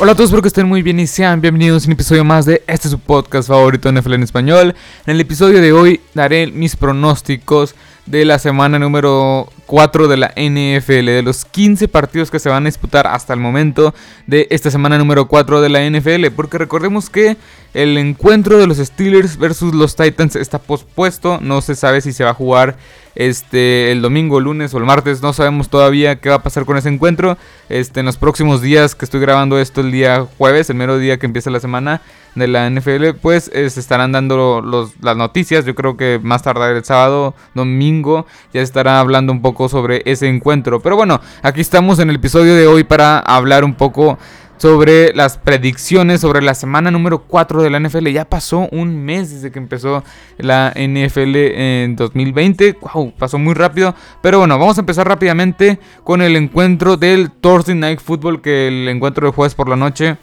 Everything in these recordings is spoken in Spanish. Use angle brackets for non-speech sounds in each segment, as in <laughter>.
Hola a todos, espero que estén muy bien y sean bienvenidos a un episodio más de este su podcast favorito NFL en español. En el episodio de hoy daré mis pronósticos de la semana número 4 de la NFL, de los 15 partidos que se van a disputar hasta el momento de esta semana número 4 de la NFL, porque recordemos que el encuentro de los Steelers versus los Titans está pospuesto, no se sabe si se va a jugar este el domingo, lunes o el martes, no sabemos todavía qué va a pasar con ese encuentro. Este en los próximos días que estoy grabando esto el día jueves, el mero día que empieza la semana de la NFL, pues se estarán dando las noticias, yo creo que más tarde el sábado, domingo ya estará hablando un poco sobre ese encuentro. Pero bueno, aquí estamos en el episodio de hoy para hablar un poco sobre las predicciones sobre la semana número 4 de la NFL. Ya pasó un mes desde que empezó la NFL en 2020. Wow, pasó muy rápido. Pero bueno, vamos a empezar rápidamente con el encuentro del Thursday Night Football, que el encuentro de jueves por la noche.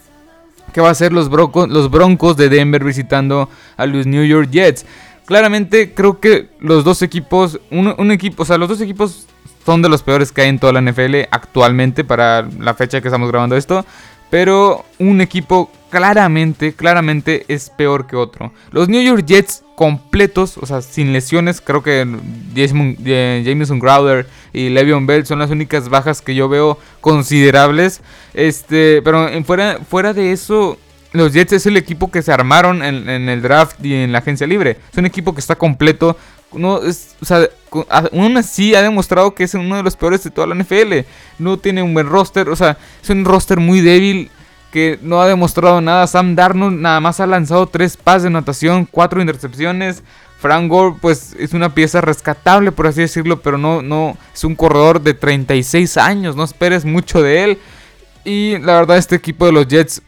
Que va a ser los, broncos, los Broncos de Denver visitando a los New York Jets. Claramente creo que los dos equipos, un, equipo, o sea, los dos equipos son de los peores que hay en toda la NFL actualmente para la fecha que estamos grabando esto. Pero un equipo claramente, claramente es peor que otro. Los New York Jets completos, o sea, sin lesiones, creo que Jameson Crowder y Le'Veon Bell son las únicas bajas que yo veo considerables. Este, pero fuera, fuera de eso, los Jets es el equipo que se armaron en, el draft y en la agencia libre. Es un equipo que está completo. No, es, o sea, aún así ha demostrado que es uno de los peores de toda la NFL. No tiene un buen roster. O sea, es un roster muy débil que no ha demostrado nada. Sam Darnold nada más ha lanzado tres pases de anotación, cuatro intercepciones. Frank Gore, pues es una pieza rescatable, por así decirlo, pero no, no es un corredor de 36 años. No esperes mucho de él. Y la verdad, este equipo de los Jets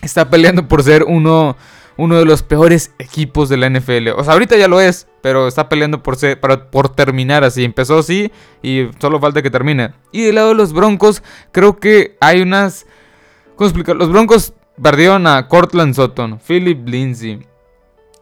está peleando por ser uno, uno de los peores equipos de la NFL. O sea, ahorita ya lo es, pero está peleando por, para, por terminar así. Empezó así y solo falta que termine. Y del lado de los Broncos, creo que hay unas... ¿Cómo explicar? Los Broncos perdieron a Cortland Sutton, Philip Lindsay.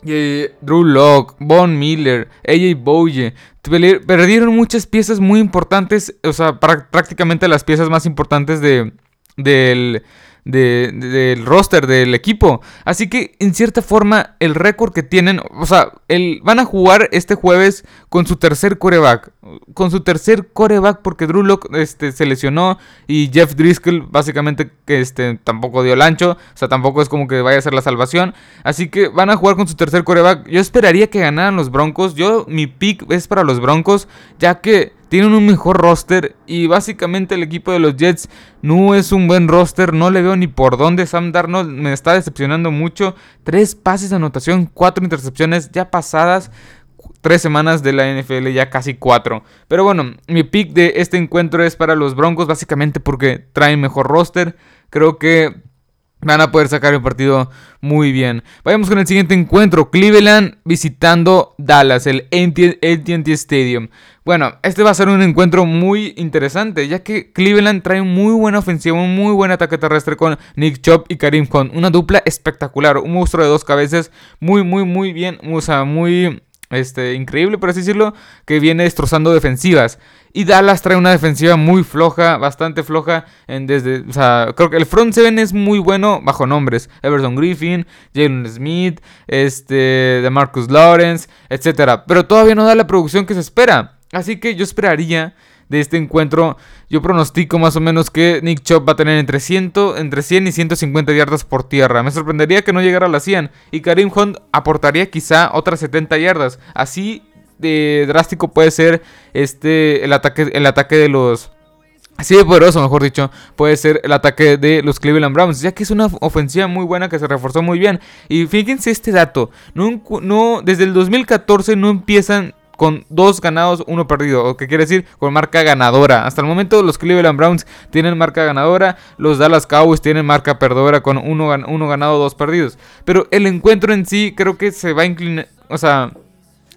Drew Locke, Von Miller, AJ Bouye perdieron muchas piezas muy importantes, o sea, prácticamente las piezas más importantes de, del, del roster del equipo. Así que en cierta forma el récord que tienen, o sea, el, van a jugar este jueves con su tercer coreback. Con su tercer coreback porque Drew Locke este, se lesionó y Jeff Driscoll básicamente que este, tampoco dio el ancho. O sea, tampoco es como que vaya a ser la salvación. Así que van a jugar con su tercer coreback. Yo esperaría que ganaran los Broncos. Yo mi pick es para los Broncos ya que tienen un mejor roster y básicamente el equipo de los Jets no es un buen roster. No le veo ni por dónde. Sam Darnold me está decepcionando mucho. Tres pases de anotación, cuatro intercepciones ya pasadas. Tres semanas de la NFL, ya casi cuatro. Pero bueno, mi pick de este encuentro es para los Broncos, básicamente porque traen mejor roster. Creo que Van a poder sacar el partido muy bien. Vayamos con el siguiente encuentro. Cleveland visitando Dallas, el AT&T Stadium. Bueno, este va a ser un encuentro muy interesante, ya que Cleveland trae muy buena ofensiva, un muy buen ataque terrestre con Nick Chubb y Karim Hunt. Una dupla espectacular, un monstruo de dos cabezas, muy, muy, muy bien, o sea, muy este, increíble, por así decirlo, que viene destrozando defensivas. Y Dallas trae una defensiva muy floja, bastante floja. En desde, o sea, creo que el front seven es muy bueno bajo nombres. Everton Griffin, Jalen Smith, este, de Marcus Lawrence, etc. Pero todavía no da la producción que se espera. Así que yo esperaría de este encuentro. Yo pronostico más o menos que Nick Chubb va a tener entre 100, entre 100 y 150 yardas por tierra. Me sorprendería que no llegara a las 100. Y Karim Hunt aportaría quizá otras 70 yardas. Así de drástico puede ser este el ataque, el ataque de los... Así de poderoso, mejor dicho, puede ser el ataque de los Cleveland Browns, ya que es una ofensiva muy buena que se reforzó muy bien. Y fíjense este dato, no, desde el 2014 no empiezan con dos ganados, uno perdido. O que quiere decir con marca ganadora. Hasta el momento los Cleveland Browns tienen marca ganadora. Los Dallas Cowboys tienen marca perdedora con uno, uno ganado, dos perdidos. Pero el encuentro en sí creo que se va a inclinar. O sea,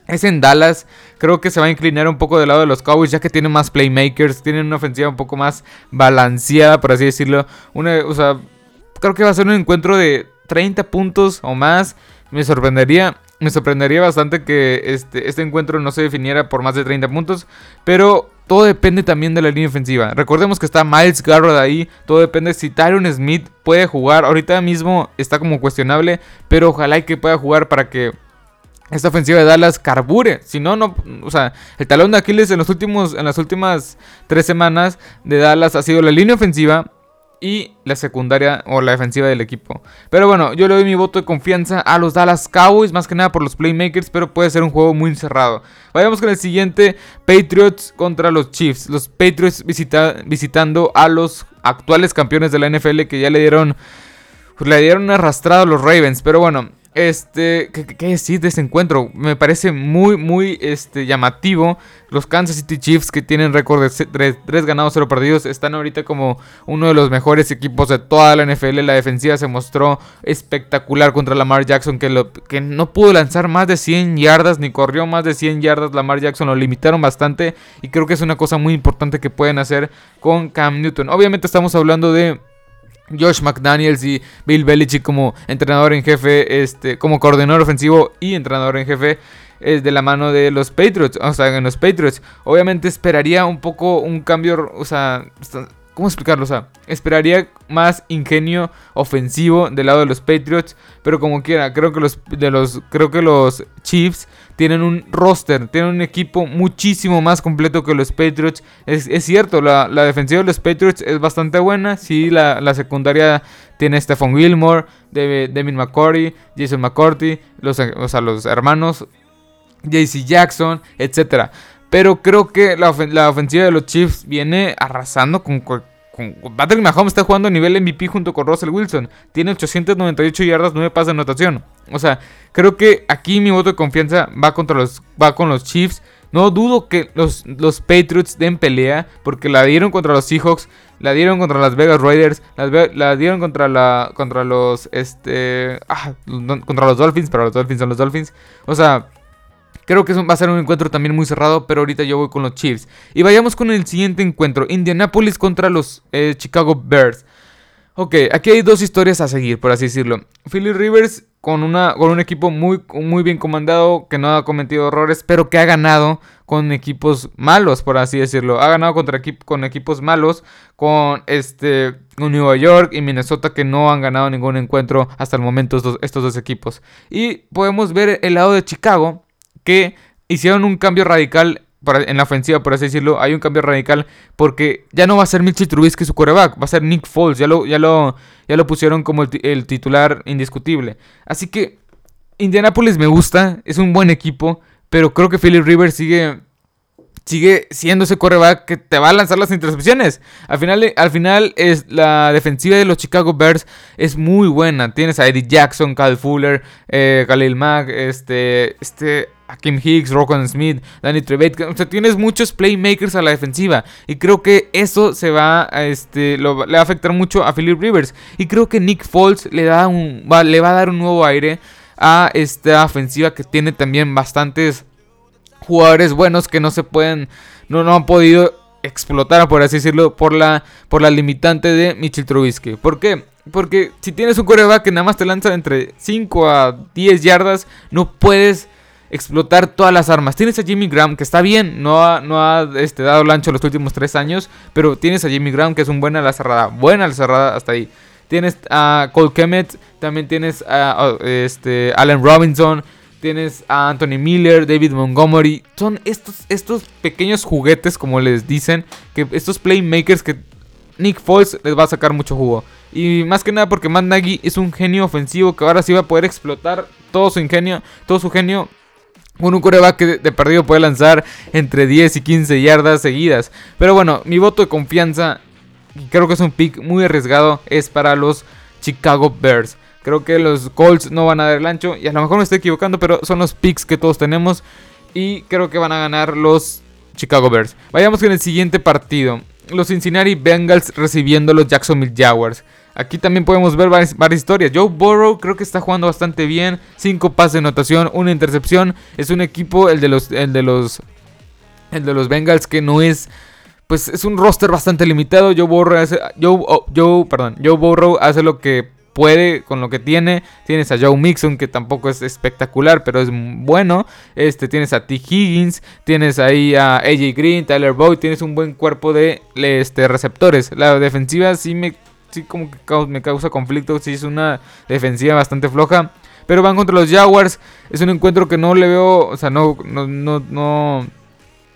es en Dallas. Creo que se va a inclinar un poco del lado de los Cowboys, ya que tienen más playmakers, tienen una ofensiva un poco más balanceada, por así decirlo. Una, o sea, creo que va a ser un encuentro de 30 puntos o más. Me sorprendería. Me sorprendería bastante que este, este encuentro no se definiera por más de 30 puntos. Pero todo depende también de la línea ofensiva. Recordemos que está Miles Garrett ahí. Todo depende si Tyron Smith puede jugar. Ahorita mismo está como cuestionable. Pero ojalá y que pueda jugar para que esta ofensiva de Dallas carbure. Si no, no. O sea, el talón de Aquiles en, los últimos, en las últimas tres semanas de Dallas ha sido la línea ofensiva y la secundaria o la defensiva del equipo. Pero bueno, yo le doy mi voto de confianza a los Dallas Cowboys, más que nada por los playmakers, pero puede ser un juego muy encerrado. Vayamos con el siguiente, Patriots contra los Chiefs. Los Patriots visitando a los actuales campeones de la NFL que ya le dieron, le dieron arrastrado a los Ravens. Pero bueno, este, ¿qué, decir de este encuentro? Me parece muy, muy este, llamativo. Los Kansas City Chiefs, que tienen récord de 3, ganados, 0 perdidos, están ahorita como uno de los mejores equipos de toda la NFL. La defensiva se mostró espectacular contra Lamar Jackson, que, que no pudo lanzar más de 100 yardas, ni corrió más de 100 yardas. Lamar Jackson lo limitaron bastante, y creo que es una cosa muy importante que pueden hacer con Cam Newton. Obviamente estamos hablando de Josh McDaniels y Bill Belichick como entrenador en jefe, este, como coordinador ofensivo y entrenador en jefe es de la mano de los Patriots, o sea, en los Patriots. Obviamente esperaría un poco un cambio, o sea, ¿Cómo explicarlo? O sea, esperaría más ingenio ofensivo del lado de los Patriots. Pero como quiera, creo que los, de los, creo que los Chiefs tienen un roster, tienen un equipo muchísimo más completo que los Patriots. Es, cierto, la, defensiva de los Patriots es bastante buena. Sí, la, secundaria tiene Stephon Gilmore, Devin McCourty, Jason McCourty, los, o sea, los hermanos JC Jackson, etcétera. Pero creo que la, ofensiva de los Chiefs viene arrasando con, con, Patrick Mahomes está jugando a nivel MVP junto con Russell Wilson. Tiene 898 yardas, 9 pases de anotación. O sea, creo que aquí mi voto de confianza va contra los va con los Chiefs. No dudo que los, los Patriots den pelea porque la dieron contra los Seahawks, la dieron contra las Vegas Raiders, la, dieron contra la contra los este ah, contra los Dolphins, pero los Dolphins son los Dolphins. O sea, Creo que va a ser un encuentro también muy cerrado, pero ahorita yo voy con los Chiefs. Y vayamos con el siguiente encuentro, Indianapolis contra los eh, Chicago Bears. Ok, aquí hay dos historias a seguir, por así decirlo. Philly Rivers con, una, con un equipo muy, muy bien comandado, que no ha cometido errores, pero que ha ganado con equipos malos, por así decirlo. Ha ganado contra con equipos malos, con este Nueva York y Minnesota, que no han ganado ningún encuentro hasta el momento estos dos equipos. Y podemos ver el lado de Chicago, que hicieron un cambio radical en la ofensiva, por así decirlo. Hay un cambio radical porque ya no va a ser Mitchell Trubisky su coreback, va a ser Nick Foles. Ya lo, ya lo, ya lo pusieron como el, titular indiscutible. Así que Indianapolis me gusta, es un buen equipo, pero creo que Philip Rivers sigue sigue siendo ese coreback que te va a lanzar las intercepciones. Al final, al final es la defensiva de los Chicago Bears es muy buena. Tienes a Eddie Jackson, Kyle Fuller, eh, Khalil Mack, este, este, Kim Hicks, Rocco Smith, Danny Trevet. O sea, tienes muchos playmakers a la defensiva. Y creo que eso se va a, este, le va a afectar mucho a Philip Rivers. Y creo que Nick Foles le, da un, le va a dar un nuevo aire a esta ofensiva que tiene también bastantes jugadores buenos que no se pueden, no, no han podido explotar, por así decirlo, por la, por la limitante de Mitchell Trubisky. ¿Por qué? Porque si tienes un coreback que nada más te lanza entre 5 a 10 yardas, no puedes explotar todas las armas. Tienes a Jimmy Graham, que está bien, no ha, no ha este, dado lancho los últimos 3 años, pero tienes a Jimmy Graham, que es un buena a la cerrada, buena a la cerrada hasta ahí. Tienes a Cole Kemet, también tienes a, este, Allen Robinson, Tienes a Anthony Miller, David Montgomery. Son estos, estos pequeños juguetes, como les dicen. Que estos playmakers que Nick Foles les va a sacar mucho jugo. Y más que nada porque Matt Nagy es un genio ofensivo que ahora sí va a poder explotar todo su ingenio, todo su genio. Con un coreback que de perdido puede lanzar entre 10 y 15 yardas seguidas. Pero bueno, mi voto de confianza, y creo que es un pick muy arriesgado, es para los Chicago Bears. Creo que los Colts no van a dar el ancho. Y a lo mejor me estoy equivocando, pero son los picks que todos tenemos. Y creo que van a ganar los Chicago Bears. Vayamos con el siguiente partido. Los Cincinnati Bengals recibiendo los Jacksonville Jaguars. Aquí también podemos ver varias, historias. Joe Burrow creo que está jugando bastante bien. Cinco pases de anotación, una intercepción. Es un equipo, el de los, el de los, el de los Bengals, que no es pues es un roster bastante limitado. Joe Burrow hace, Joe, oh, Joe, perdón, Joe Burrow hace lo que puede con lo que tiene. Tienes a Joe Mixon, que tampoco es espectacular, pero es bueno. Este, tienes a T. Higgins, tienes ahí a AJ Green, Tyler Boyd, tienes un buen cuerpo de este, receptores. La defensiva sí me, sí como que me causa conflicto, sí es una defensiva bastante floja. Pero van contra los Jaguars. Es un encuentro que no le veo, o sea, no, no, no, no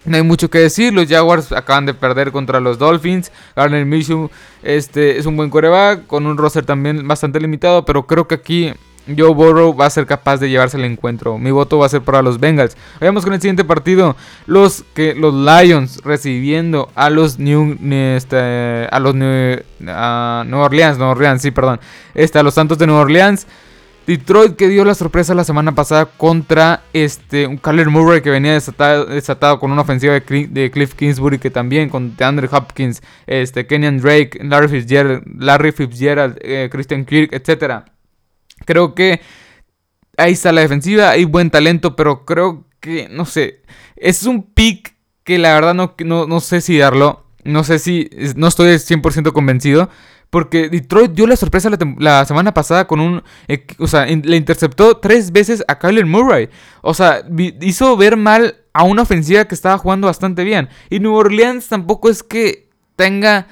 no hay mucho que decir. Los Jaguars acaban de perder contra los Dolphins. Garner Minshew este, es un buen coreback. Con un roster también bastante limitado. Pero creo que aquí Joe Burrow va a ser capaz de llevarse el encuentro. Mi voto va a ser para los Bengals. Vayamos con el siguiente partido. Los que los Lions recibiendo a los New este, a los New, Orleans, New Orleans, sí, perdón. Este, a los Santos de New Orleans. Detroit que dio la sorpresa la semana pasada contra este, un Kyler Murray que venía desatado, con una ofensiva de, Cliff Kingsbury que también con DeAndre Hopkins, este, Kenyan Drake, Larry Fitzgerald, Larry Fitzgerald eh, Christian Kirk, etc. Creo que ahí está la defensiva, hay buen talento, pero creo que, no sé, es un pick que la verdad no, no, no sé si darlo, no sé si, no estoy 100% convencido. Porque Detroit dio la sorpresa la, semana pasada con un... o sea, le interceptó tres veces a Kyler Murray. O sea, hizo ver mal a una ofensiva que estaba jugando bastante bien. Y New Orleans tampoco es que tenga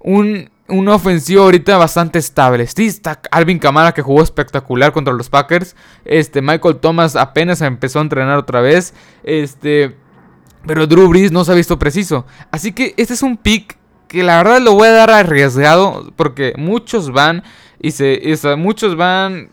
un, una ofensiva ahorita bastante estable. Está Alvin Kamara que jugó espectacular contra los Packers. Este, Michael Thomas apenas empezó a entrenar otra vez. Este... Pero Drew Brees no se ha visto preciso. Así que este es un pick que la verdad lo voy a dar arriesgado porque muchos van y se muchos van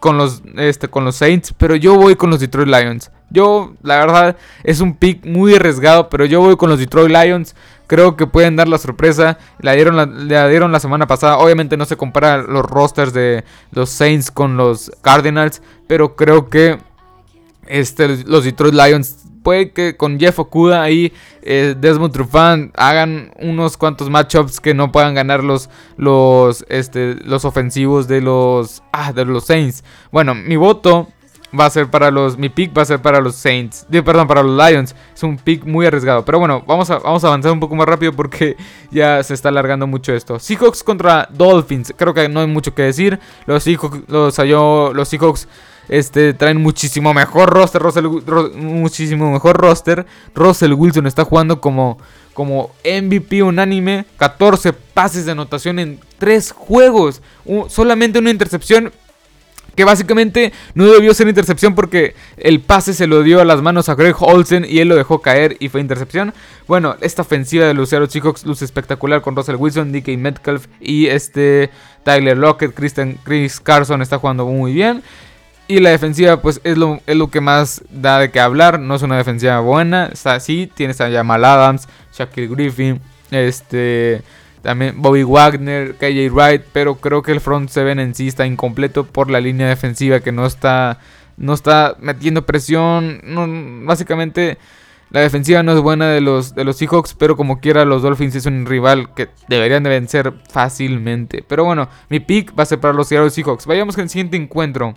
con los este con los Saints, pero yo voy con los Detroit Lions. Yo la verdad es un pick muy arriesgado, pero yo voy con los Detroit Lions. Creo que pueden dar la sorpresa. La dieron la, dieron la semana pasada. Obviamente no se compara los rosters de los Saints con los Cardinals, pero creo que este, los Detroit Lions puede que con Jeff Okuda ahí, eh, Desmond Trufant hagan unos cuantos matchups que no puedan ganar los, los, este, los ofensivos de los, ah, de los Saints. Bueno, mi voto va a ser para los, mi pick va a ser para los Saints, perdón, para los Lions. Es un pick muy arriesgado, pero bueno, vamos a, vamos a avanzar un poco más rápido porque <laughs> ya se está alargando mucho esto. Seahawks contra Dolphins, creo que no hay mucho que decir. Los Seahawks, los, los Seahawks este, traen muchísimo mejor roster. muchísimo mejor roster. Russell Wilson está jugando como, como MVP unánime. 14 pases de anotación en 3 juegos. solamente una intercepción. Básicamente no debió ser intercepción porque el pase se lo dio a las manos a Greg Olsen y él lo dejó caer y fue intercepción. Bueno, esta ofensiva de Luciano Seahawks luce espectacular con Russell Wilson, DK Metcalf y este Tyler Lockett. Christian, Chris Carson está jugando muy bien. Y la defensiva, pues es lo, es lo que más da de qué hablar. No es una defensiva buena. Está así. Tienes a Jamal Adams, Shaquille Griffin, este. También Bobby Wagner, KJ Wright. Pero creo que el front seven en sí está incompleto por la línea defensiva que no está. No está metiendo presión. Básicamente. La defensiva no es buena de los, de los Seahawks, pero como quiera los Dolphins es un rival que deberían de vencer fácilmente. Pero bueno, mi pick va a ser para los Seattle Seahawks. Vayamos con el siguiente encuentro.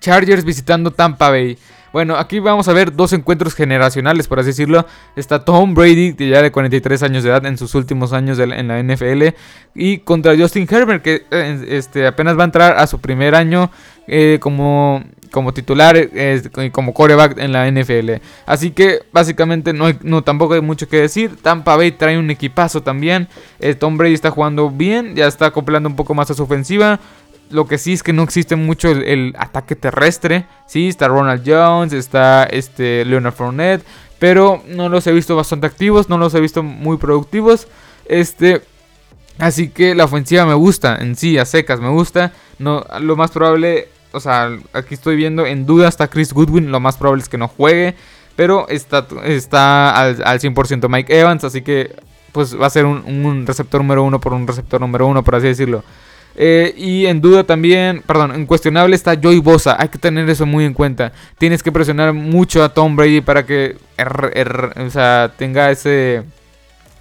Chargers visitando Tampa Bay. Bueno, aquí vamos a ver dos encuentros generacionales, por así decirlo. Está Tom Brady, ya de 43 años de edad, en sus últimos años en la NFL. Y contra Justin Herbert, que eh, este, apenas va a entrar a su primer año eh, como, como titular y como coreback en la NFL. Así que básicamente no, no tampoco hay mucho que decir. Tampa Bay trae un equipazo también. Eh, Tom Brady está jugando bien, ya está acoplando un poco más a su ofensiva. Lo que sí es que no existe mucho el, ataque terrestre. Sí, está Ronald Jones, está este Leonard Fournette. Pero no los he visto bastante activos, no los he visto muy productivos. Este. Así que la ofensiva me gusta, en sí, a secas me gusta. No, lo más probable, o sea, aquí estoy viendo en duda está Chris Goodwin. Lo más probable es que no juegue. Pero está, está al, al 100% Mike Evans. Así que pues va a ser un, un receptor número uno por un receptor número uno, por así decirlo. Eh, y en duda también, perdón, en cuestionable está Joey Bosa. Hay que tener eso muy en cuenta. Tienes que presionar mucho a Tom Brady para que o sea, tenga ese...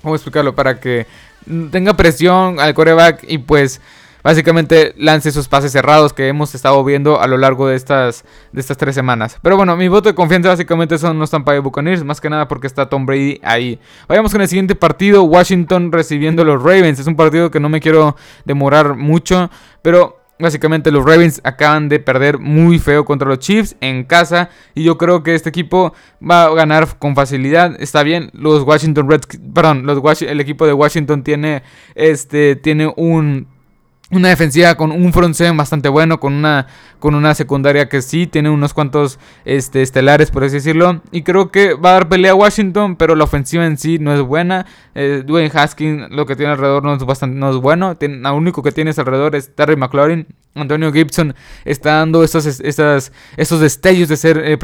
¿Cómo explicarlo? Para que tenga presión al coreback y pues básicamente lance esos pases cerrados que hemos estado viendo a lo largo de estas, de estas tres semanas. Pero bueno, mi voto de confianza básicamente son los Tampa Bay Buccaneers, más que nada porque está Tom Brady ahí. Vayamos con el siguiente partido, Washington recibiendo los Ravens. Es un partido que no me quiero demorar mucho, pero Básicamente los Ravens acaban de perder muy feo contra los Chiefs en casa y yo creo que este equipo va a ganar con facilidad. Está bien, los Washington Redskins, perdón, los el equipo de Washington tiene este tiene un una defensiva con un front seven bastante bueno, con una, con una secundaria que sí tiene unos cuantos este, estelares, por así decirlo. Y creo que va a dar pelea a Washington, pero la ofensiva en sí no es buena. Eh, Dwayne Haskins lo que tiene alrededor no es, bastante, no es bueno. lo único que tienes alrededor es Terry McLaurin. Antonio Gibson está dando esos, esos destellos de ser eh,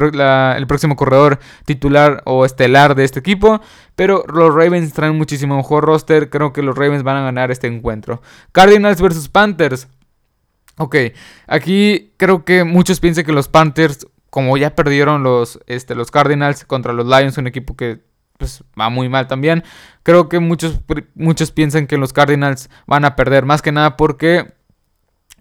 el próximo corredor titular o estelar de este equipo. Pero los Ravens traen muchísimo mejor roster. Creo que los Ravens van a ganar este encuentro. Cardinals versus Panthers. Ok, aquí creo que muchos piensan que los Panthers, como ya perdieron los, este, los Cardinals contra los Lions, un equipo que pues, va muy mal también. Creo que muchos, muchos piensan que los Cardinals van a perder. Más que nada porque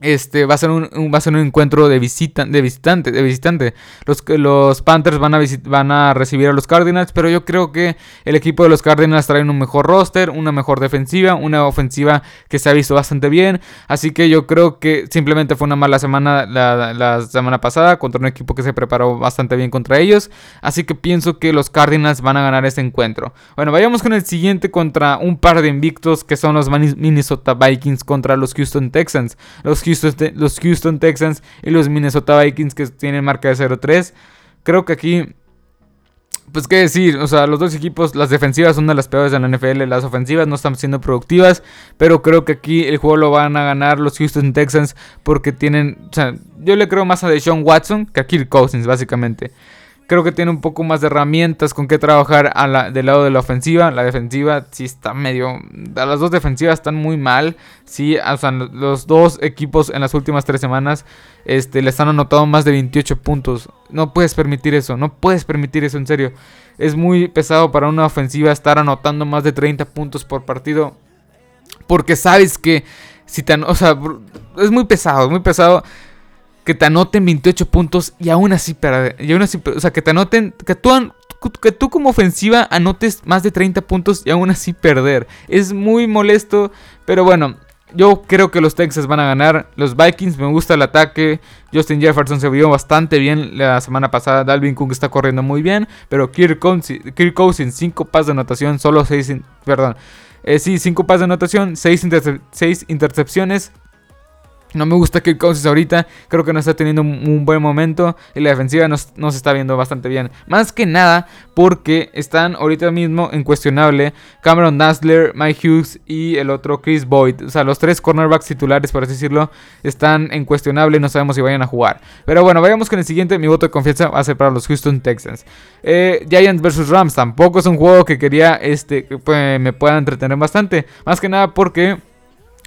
este va a ser un, va a ser un encuentro de visita de visitante de visitante. Los los Panthers van a van a recibir a los Cardinals pero yo creo que el equipo de los Cardinals trae un mejor roster una mejor defensiva una ofensiva que se ha visto bastante bien. Así que yo creo que simplemente fue una mala semana la, la semana pasada contra un equipo que se preparó bastante bien contra ellos. Así que pienso que los Cardinals van a ganar este encuentro. Bueno vayamos con el siguiente contra un par de invictos que son los Minnesota Vikings contra los Houston Texans. Los los Houston Texans y los Minnesota Vikings que tienen marca de 0-3. Creo que aquí, pues qué decir, o sea, los dos equipos, las defensivas son de las peores de la NFL, las ofensivas no están siendo productivas, pero creo que aquí el juego lo van a ganar los Houston Texans porque tienen, o sea, yo le creo más a Deshaun Watson que a Kirk Cousins, básicamente. Creo que tiene un poco más de herramientas con que trabajar a del lado de la ofensiva. La defensiva sí está medio... Las dos defensivas están muy mal. Sí, o sea, los dos equipos en las últimas tres semanas este, les han anotado más de 28 puntos. No puedes permitir eso, no puedes permitir eso en serio. Es muy pesado para una ofensiva estar anotando más de 30 puntos por partido. Porque sabes que si te... O sea, es muy pesado, es muy pesado que te anoten 28 puntos y aún así perder. Y aún así, o sea, que te anoten, que tú, que tú como ofensiva anotes más de 30 puntos y aún así perder. Es muy molesto, pero bueno, yo creo que los Texas van a ganar. Los Vikings me gusta el ataque. Justin Jefferson se vio bastante bien la semana pasada. Dalvin Cook está corriendo muy bien. Pero Kirk Cousins, 5 pases de anotación, solo 6. Perdón. Eh, sí, 5 pases de anotación, 6 intercepciones. No me gusta que Cousins ahorita. Creo que no está teniendo un buen momento. Y la defensiva no, se está viendo bastante bien. Más que nada porque están ahorita mismo en cuestionable Cameron Dassler, Mike Hughes y el otro Chris Boyd. O sea, los tres cornerbacks titulares, por así decirlo, están en cuestionable. No sabemos si vayan a jugar. Pero bueno, vayamos con el siguiente. Mi voto de confianza va a ser para los Houston Texans. Eh, Giants vs Rams. Tampoco es un juego que quería este, que me pueda entretener bastante. Más que nada porque...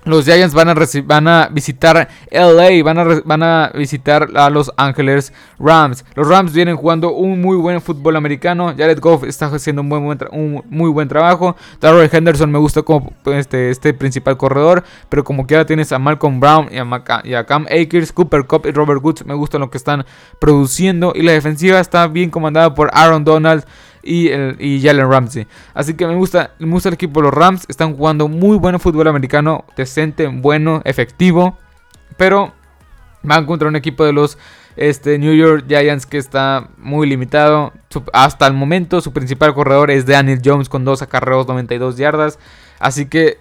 Los Giants van a, van a visitar LA, van a, van a visitar a Los Ángeles Rams. Los Rams vienen jugando un muy buen fútbol americano. Jared Goff está haciendo un, buen, un muy buen trabajo. Darrell Henderson me gusta como este, este principal corredor. Pero como quiera tienes a Malcolm Brown y a, y a Cam Akers, Cooper Cup y Robert Woods. Me gusta lo que están produciendo. Y la defensiva está bien comandada por Aaron Donald y, el, y Jalen Ramsey. Así que me gusta, me gusta el equipo de los Rams. Están jugando muy buen fútbol americano, decente, bueno, efectivo. Pero van contra un equipo de los este, New York Giants que está muy limitado. hasta el momento su principal corredor es Daniel Jones con dos acarreos 92 yardas. Así que,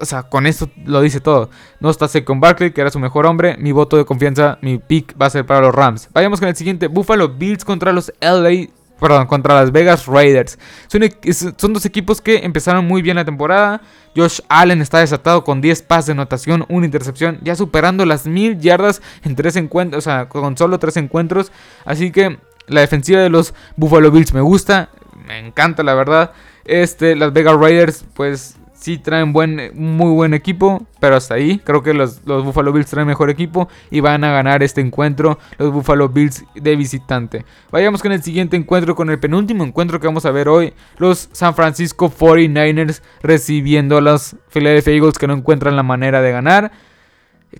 o sea, con esto lo dice todo. No está con Barkley, que era su mejor hombre. Mi voto de confianza, mi pick va a ser para los Rams. Vayamos con el siguiente. Buffalo Bills contra los LA perdón, contra las Vegas Raiders. Son, dos equipos que empezaron muy bien la temporada. Josh Allen está desatado con 10 pases de anotación, una intercepción, ya superando las mil yardas en tres encuentros, o sea, con solo tres encuentros. Así que la defensiva de los Buffalo Bills me gusta, me encanta la verdad. Este, las Vegas Raiders, pues sí traen buen, muy buen equipo, pero hasta ahí. Creo que los, los, Buffalo Bills traen mejor equipo y van a ganar este encuentro, los Buffalo Bills de visitante. Vayamos con el siguiente encuentro, con el penúltimo encuentro que vamos a ver hoy. Los San Francisco 49ers recibiendo a los Philadelphia Eagles que no encuentran la manera de ganar.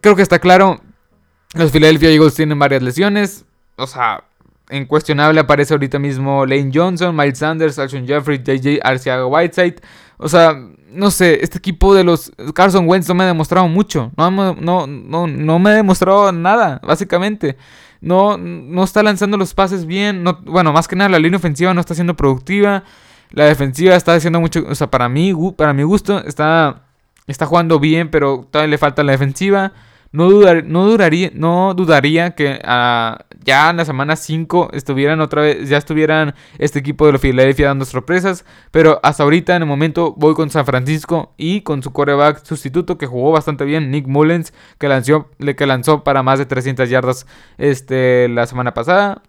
Creo que está claro. Los Philadelphia Eagles tienen varias lesiones. O sea, incuestionable aparece ahorita mismo Lane Johnson, Miles Sanders, Alshon Jeffrey, JJ Arciaga Whiteside. O sea, no sé, este equipo de los Carson Wentz no me ha demostrado mucho. No, no, no, no me ha demostrado nada, básicamente. No, no está lanzando los pases bien. No, bueno, más que nada la línea ofensiva no está siendo productiva. La defensiva está haciendo mucho. O sea, para mí, para mi gusto, está, está jugando bien, pero todavía le falta la defensiva. No, no, duraría, no dudaría que ah, ya en la semana 5 estuvieran otra vez, ya estuvieran este equipo de la Philadelphia dando sorpresas. Pero hasta ahorita, en el momento, voy con San Francisco y con su coreback sustituto que jugó bastante bien, Nick Mullens, que lanzó, que lanzó para más de 300 yardas este, la semana pasada.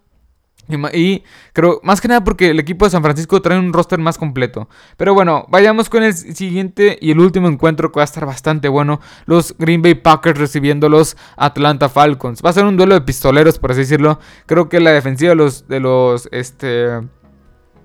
Y creo, más que nada porque el equipo de San Francisco trae un roster más completo. Pero bueno, vayamos con el siguiente y el último encuentro que va a estar bastante bueno. Los Green Bay Packers recibiendo los Atlanta Falcons. Va a ser un duelo de pistoleros, por así decirlo. Creo que la defensiva de los, de los, este,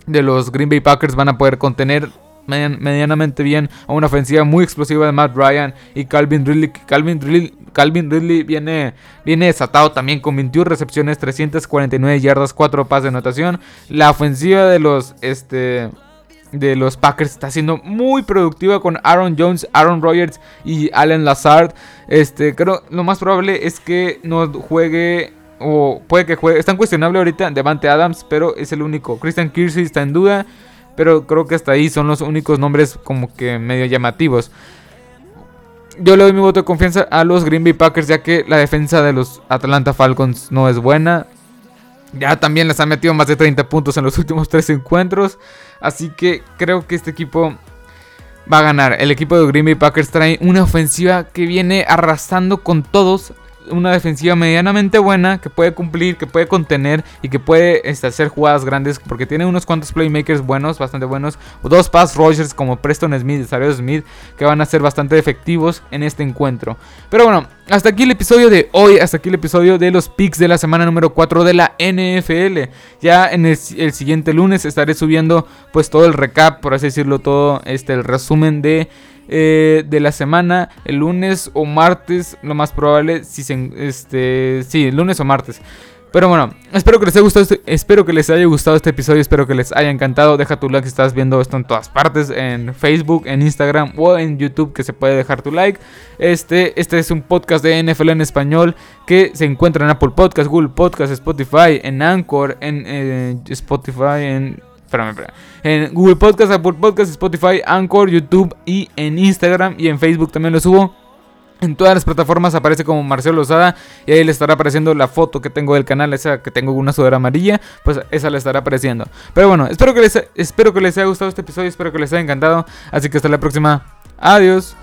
de los Green Bay Packers van a poder contener medianamente bien a una ofensiva muy explosiva de Matt Ryan y Calvin Ridley. Calvin Ridley, Calvin Ridley viene, viene desatado también con 21 recepciones, 349 yardas, 4 pases de anotación. La ofensiva de los, este, de los Packers está siendo muy productiva con Aaron Jones, Aaron Rodgers y Allen Lazard. Este, creo lo más probable es que no juegue o puede que juegue. Están cuestionable ahorita Devante Adams, pero es el único. Christian Kirksey está en duda. Pero creo que hasta ahí son los únicos nombres como que medio llamativos. Yo le doy mi voto de confianza a los Green Bay Packers ya que la defensa de los Atlanta Falcons no es buena. Ya también les han metido más de 30 puntos en los últimos tres encuentros. Así que creo que este equipo va a ganar. El equipo de Green Bay Packers trae una ofensiva que viene arrastrando con todos una defensiva medianamente buena que puede cumplir, que puede contener y que puede este, hacer jugadas grandes porque tiene unos cuantos playmakers buenos, bastante buenos. Dos pass Rogers como Preston Smith y Smith que van a ser bastante efectivos en este encuentro. Pero bueno, hasta aquí el episodio de hoy, hasta aquí el episodio de los picks de la semana número 4 de la NFL. Ya en el, siguiente lunes estaré subiendo pues todo el recap, por así decirlo, todo este el resumen de eh, de la semana, el lunes o martes, lo más probable, si se, este, sí, lunes o martes. Pero bueno, espero que les haya gustado este, espero que les haya gustado este episodio, espero que les haya encantado. Deja tu like si estás viendo esto en todas partes, en Facebook, en Instagram o en YouTube que se puede dejar tu like. Este, este es un podcast de NFL en español que se encuentra en Apple Podcast, Google Podcast, Spotify, en Anchor, en eh, Spotify, en en Google Podcast, Apple Podcast, Spotify, Anchor, YouTube y en Instagram y en Facebook también lo subo. En todas las plataformas aparece como Marcelo Lozada y ahí le estará apareciendo la foto que tengo del canal, esa que tengo una sudadera amarilla, pues esa le estará apareciendo. Pero bueno, espero que les, espero que les haya gustado este episodio, espero que les haya encantado, así que hasta la próxima. Adiós.